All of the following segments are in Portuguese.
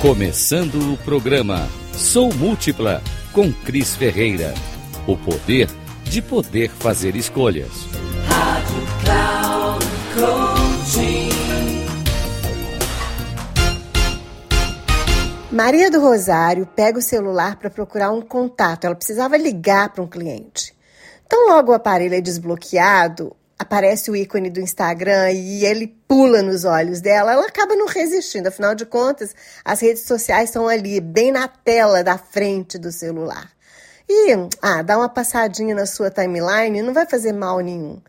Começando o programa Sou Múltipla com Cris Ferreira. O poder de poder fazer escolhas. Rádio Cloud Coaching. Maria do Rosário pega o celular para procurar um contato. Ela precisava ligar para um cliente. Então, logo o aparelho é desbloqueado, aparece o ícone do Instagram e ele pula nos olhos dela, ela acaba não resistindo. Afinal de contas, as redes sociais estão ali, bem na tela da frente do celular. E, ah, dá uma passadinha na sua timeline não vai fazer mal nenhum.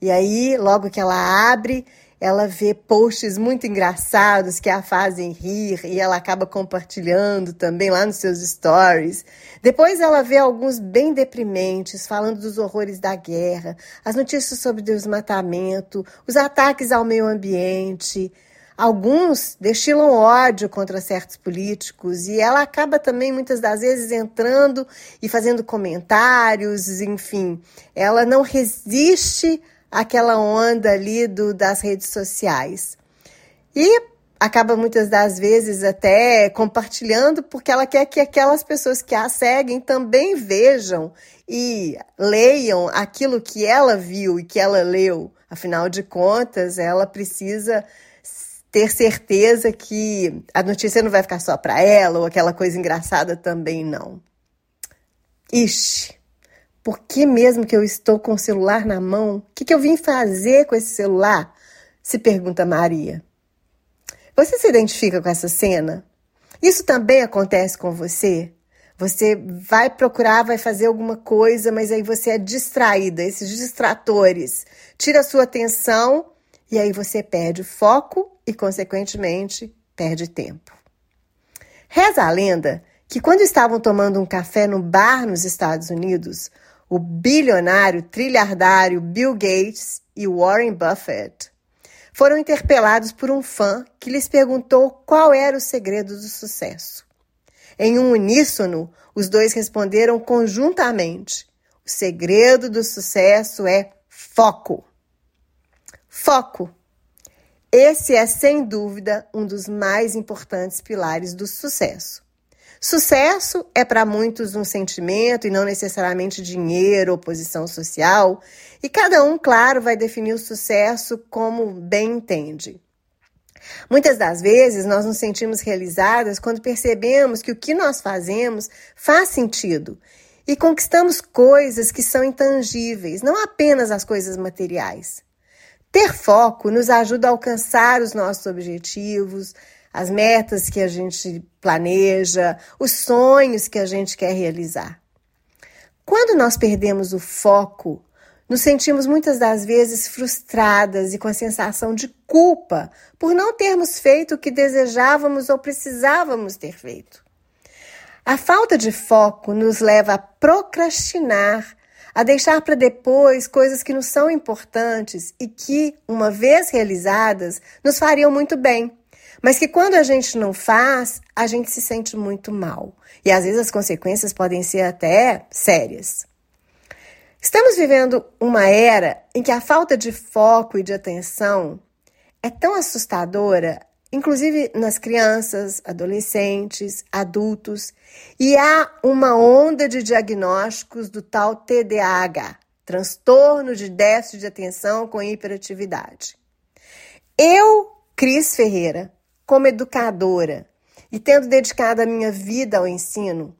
E aí, logo que ela abre, ela vê posts muito engraçados que a fazem rir e ela acaba compartilhando também lá nos seus stories. Depois ela vê alguns bem deprimentes, falando dos horrores da guerra, as notícias sobre desmatamento, os ataques ao meio ambiente. Alguns destilam ódio contra certos políticos e ela acaba também muitas das vezes entrando e fazendo comentários, enfim, ela não resiste aquela onda ali do, das redes sociais. E acaba muitas das vezes até compartilhando porque ela quer que aquelas pessoas que a seguem também vejam e leiam aquilo que ela viu e que ela leu. Afinal de contas, ela precisa ter certeza que a notícia não vai ficar só para ela ou aquela coisa engraçada também não. Ixi, por que mesmo que eu estou com o celular na mão? O que, que eu vim fazer com esse celular? Se pergunta Maria. Você se identifica com essa cena? Isso também acontece com você? Você vai procurar, vai fazer alguma coisa, mas aí você é distraída, esses distratores tira a sua atenção e aí você perde foco e, consequentemente, perde tempo. Reza a lenda que quando estavam tomando um café no bar nos Estados Unidos, o bilionário trilhardário Bill Gates e Warren Buffett foram interpelados por um fã que lhes perguntou qual era o segredo do sucesso. Em um uníssono, os dois responderam conjuntamente: o segredo do sucesso é foco. Foco. Esse é, sem dúvida, um dos mais importantes pilares do sucesso. Sucesso é para muitos um sentimento e não necessariamente dinheiro ou posição social, e cada um, claro, vai definir o sucesso como bem entende. Muitas das vezes nós nos sentimos realizadas quando percebemos que o que nós fazemos faz sentido e conquistamos coisas que são intangíveis, não apenas as coisas materiais. Ter foco nos ajuda a alcançar os nossos objetivos, as metas que a gente planeja, os sonhos que a gente quer realizar. Quando nós perdemos o foco, nos sentimos muitas das vezes frustradas e com a sensação de culpa por não termos feito o que desejávamos ou precisávamos ter feito. A falta de foco nos leva a procrastinar, a deixar para depois coisas que nos são importantes e que, uma vez realizadas, nos fariam muito bem mas que quando a gente não faz, a gente se sente muito mal. E às vezes as consequências podem ser até sérias. Estamos vivendo uma era em que a falta de foco e de atenção é tão assustadora, inclusive nas crianças, adolescentes, adultos, e há uma onda de diagnósticos do tal TDAH, transtorno de déficit de atenção com hiperatividade. Eu, Cris Ferreira, como educadora e tendo dedicado a minha vida ao ensino,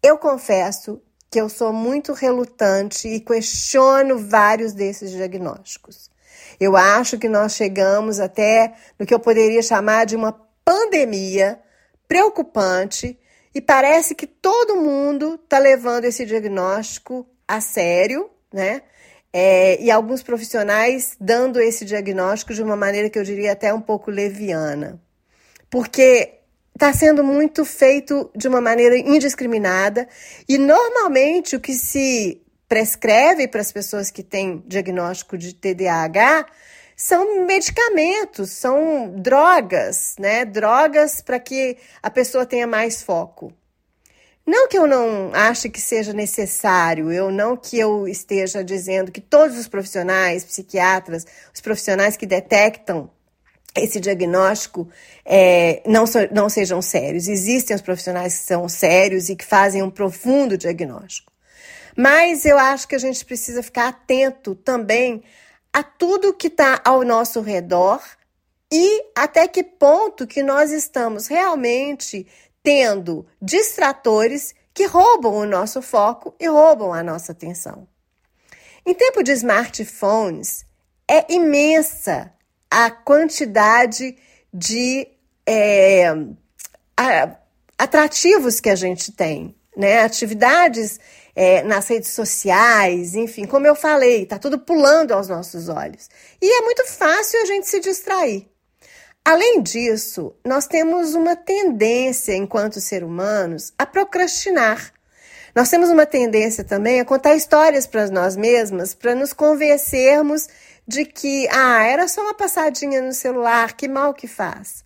eu confesso que eu sou muito relutante e questiono vários desses diagnósticos. Eu acho que nós chegamos até no que eu poderia chamar de uma pandemia preocupante e parece que todo mundo está levando esse diagnóstico a sério, né? É, e alguns profissionais dando esse diagnóstico de uma maneira que eu diria até um pouco leviana porque está sendo muito feito de uma maneira indiscriminada e normalmente o que se prescreve para as pessoas que têm diagnóstico de TDAH são medicamentos, são drogas, né? Drogas para que a pessoa tenha mais foco. Não que eu não ache que seja necessário, eu não que eu esteja dizendo que todos os profissionais, psiquiatras, os profissionais que detectam esse diagnóstico é, não, so, não sejam sérios. Existem os profissionais que são sérios e que fazem um profundo diagnóstico. Mas eu acho que a gente precisa ficar atento também a tudo que está ao nosso redor e até que ponto que nós estamos realmente tendo distratores que roubam o nosso foco e roubam a nossa atenção. Em tempo de smartphones, é imensa a quantidade de é, atrativos que a gente tem, né? Atividades é, nas redes sociais, enfim, como eu falei, tá tudo pulando aos nossos olhos. E é muito fácil a gente se distrair. Além disso, nós temos uma tendência, enquanto seres humanos, a procrastinar. Nós temos uma tendência também a contar histórias para nós mesmas, para nos convencermos de que, ah, era só uma passadinha no celular, que mal que faz.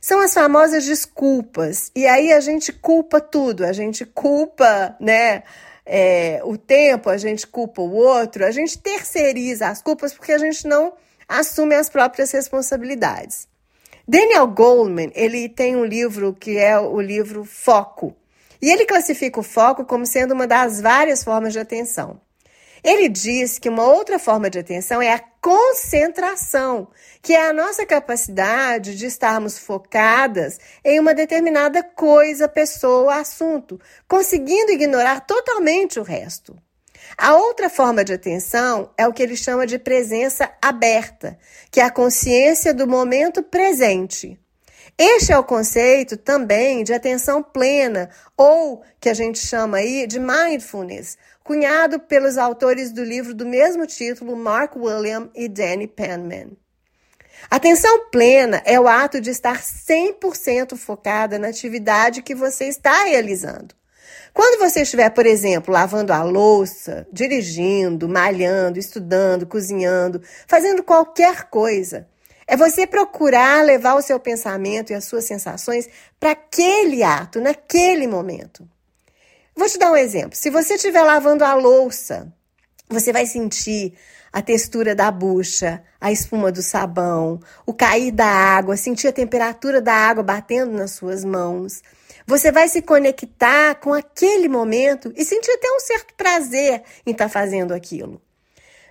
São as famosas desculpas. E aí a gente culpa tudo, a gente culpa, né? É, o tempo, a gente culpa o outro, a gente terceiriza as culpas porque a gente não assume as próprias responsabilidades. Daniel Goleman, ele tem um livro que é o livro Foco. E ele classifica o foco como sendo uma das várias formas de atenção. Ele diz que uma outra forma de atenção é a concentração, que é a nossa capacidade de estarmos focadas em uma determinada coisa, pessoa, assunto, conseguindo ignorar totalmente o resto. A outra forma de atenção é o que ele chama de presença aberta, que é a consciência do momento presente. Este é o conceito também de atenção plena, ou que a gente chama aí de mindfulness, cunhado pelos autores do livro do mesmo título, Mark William e Danny Penman. Atenção plena é o ato de estar 100% focada na atividade que você está realizando. Quando você estiver, por exemplo, lavando a louça, dirigindo, malhando, estudando, cozinhando, fazendo qualquer coisa, é você procurar levar o seu pensamento e as suas sensações para aquele ato, naquele momento. Vou te dar um exemplo. Se você estiver lavando a louça, você vai sentir a textura da bucha, a espuma do sabão, o cair da água, sentir a temperatura da água batendo nas suas mãos. Você vai se conectar com aquele momento e sentir até um certo prazer em estar tá fazendo aquilo.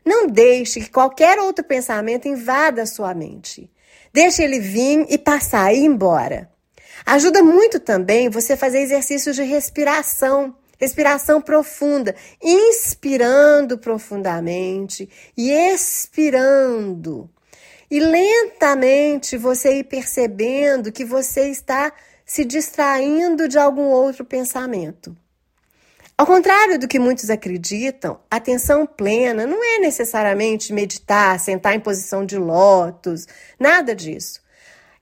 Não deixe que qualquer outro pensamento invada a sua mente. Deixe ele vir e passar e ir embora. Ajuda muito também você fazer exercícios de respiração, respiração profunda, inspirando profundamente e expirando. E lentamente você ir percebendo que você está se distraindo de algum outro pensamento. Ao contrário do que muitos acreditam, atenção plena não é necessariamente meditar, sentar em posição de lótus, nada disso.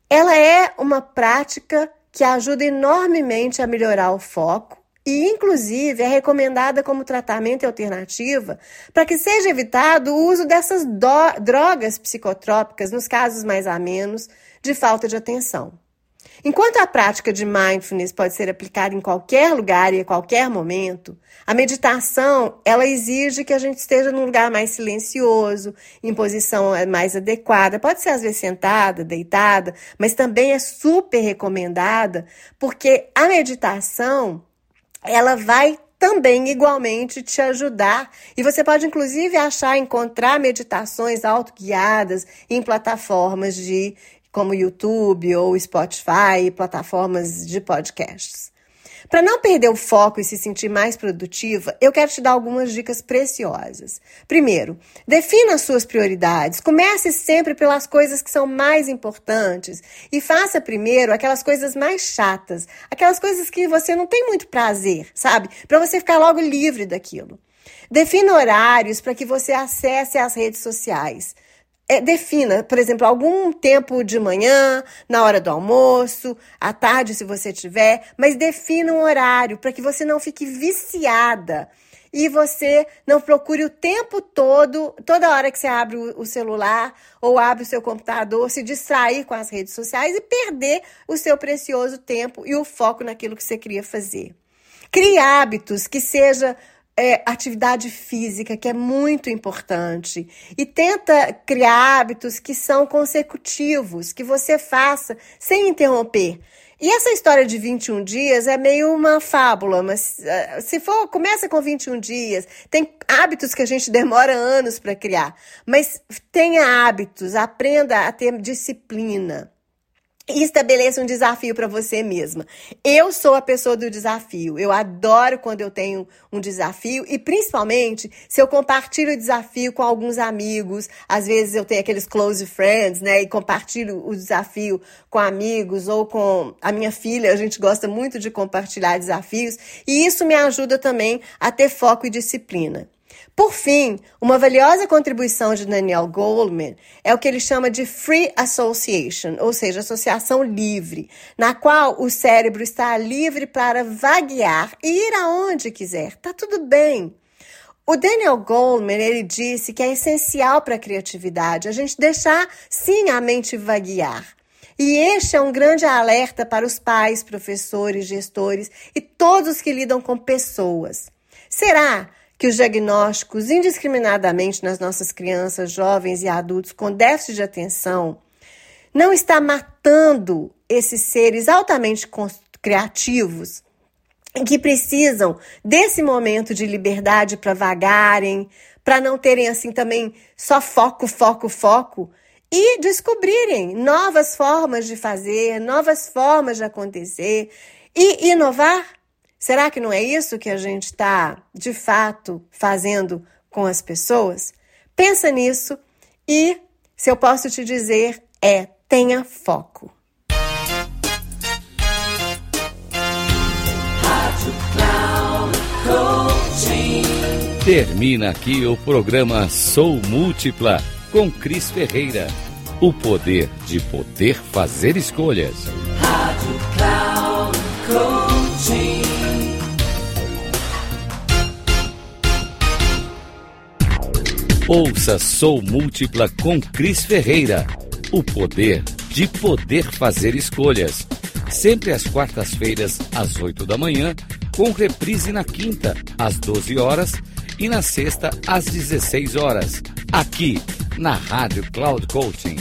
Ela é uma prática que ajuda enormemente a melhorar o foco e, inclusive, é recomendada como tratamento e alternativa para que seja evitado o uso dessas drogas psicotrópicas nos casos mais amenos de falta de atenção. Enquanto a prática de mindfulness pode ser aplicada em qualquer lugar e a qualquer momento, a meditação, ela exige que a gente esteja num lugar mais silencioso, em posição mais adequada. Pode ser às vezes sentada, deitada, mas também é super recomendada, porque a meditação, ela vai também igualmente te ajudar. E você pode inclusive achar, encontrar meditações autoguiadas em plataformas de como YouTube ou Spotify, plataformas de podcasts. Para não perder o foco e se sentir mais produtiva, eu quero te dar algumas dicas preciosas. Primeiro, defina as suas prioridades. Comece sempre pelas coisas que são mais importantes e faça primeiro aquelas coisas mais chatas, aquelas coisas que você não tem muito prazer, sabe? Para você ficar logo livre daquilo. Defina horários para que você acesse as redes sociais é, defina, por exemplo, algum tempo de manhã, na hora do almoço, à tarde, se você tiver, mas defina um horário para que você não fique viciada e você não procure o tempo todo, toda hora que você abre o celular ou abre o seu computador, se distrair com as redes sociais e perder o seu precioso tempo e o foco naquilo que você queria fazer. Crie hábitos que seja é, atividade física, que é muito importante, e tenta criar hábitos que são consecutivos, que você faça sem interromper. E essa história de 21 dias é meio uma fábula, mas uh, se for, começa com 21 dias. Tem hábitos que a gente demora anos para criar, mas tenha hábitos, aprenda a ter disciplina e estabeleça um desafio para você mesma. Eu sou a pessoa do desafio. Eu adoro quando eu tenho um desafio e principalmente se eu compartilho o desafio com alguns amigos. Às vezes eu tenho aqueles close friends, né, e compartilho o desafio com amigos ou com a minha filha. A gente gosta muito de compartilhar desafios e isso me ajuda também a ter foco e disciplina. Por fim, uma valiosa contribuição de Daniel Goldman é o que ele chama de Free Association, ou seja, associação livre, na qual o cérebro está livre para vaguear e ir aonde quiser. Tá tudo bem. O Daniel Goldman, ele disse que é essencial para a criatividade a gente deixar sim a mente vaguear. E este é um grande alerta para os pais, professores, gestores e todos que lidam com pessoas. Será que os diagnósticos indiscriminadamente nas nossas crianças, jovens e adultos com déficit de atenção não está matando esses seres altamente criativos que precisam desse momento de liberdade para vagarem, para não terem assim também só foco, foco, foco e descobrirem novas formas de fazer, novas formas de acontecer e inovar Será que não é isso que a gente está, de fato, fazendo com as pessoas? Pensa nisso e, se eu posso te dizer, é tenha foco. Termina aqui o programa Sou Múltipla com Cris Ferreira. O poder de poder fazer escolhas. Rádio Ouça Sou Múltipla com Cris Ferreira. O poder de poder fazer escolhas. Sempre às quartas-feiras, às 8 da manhã, com reprise na quinta, às 12 horas e na sexta, às 16 horas. Aqui, na Rádio Cloud Coaching.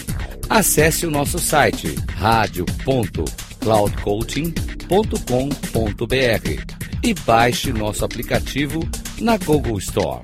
Acesse o nosso site radio.cloudcoaching.com.br e baixe nosso aplicativo na Google Store.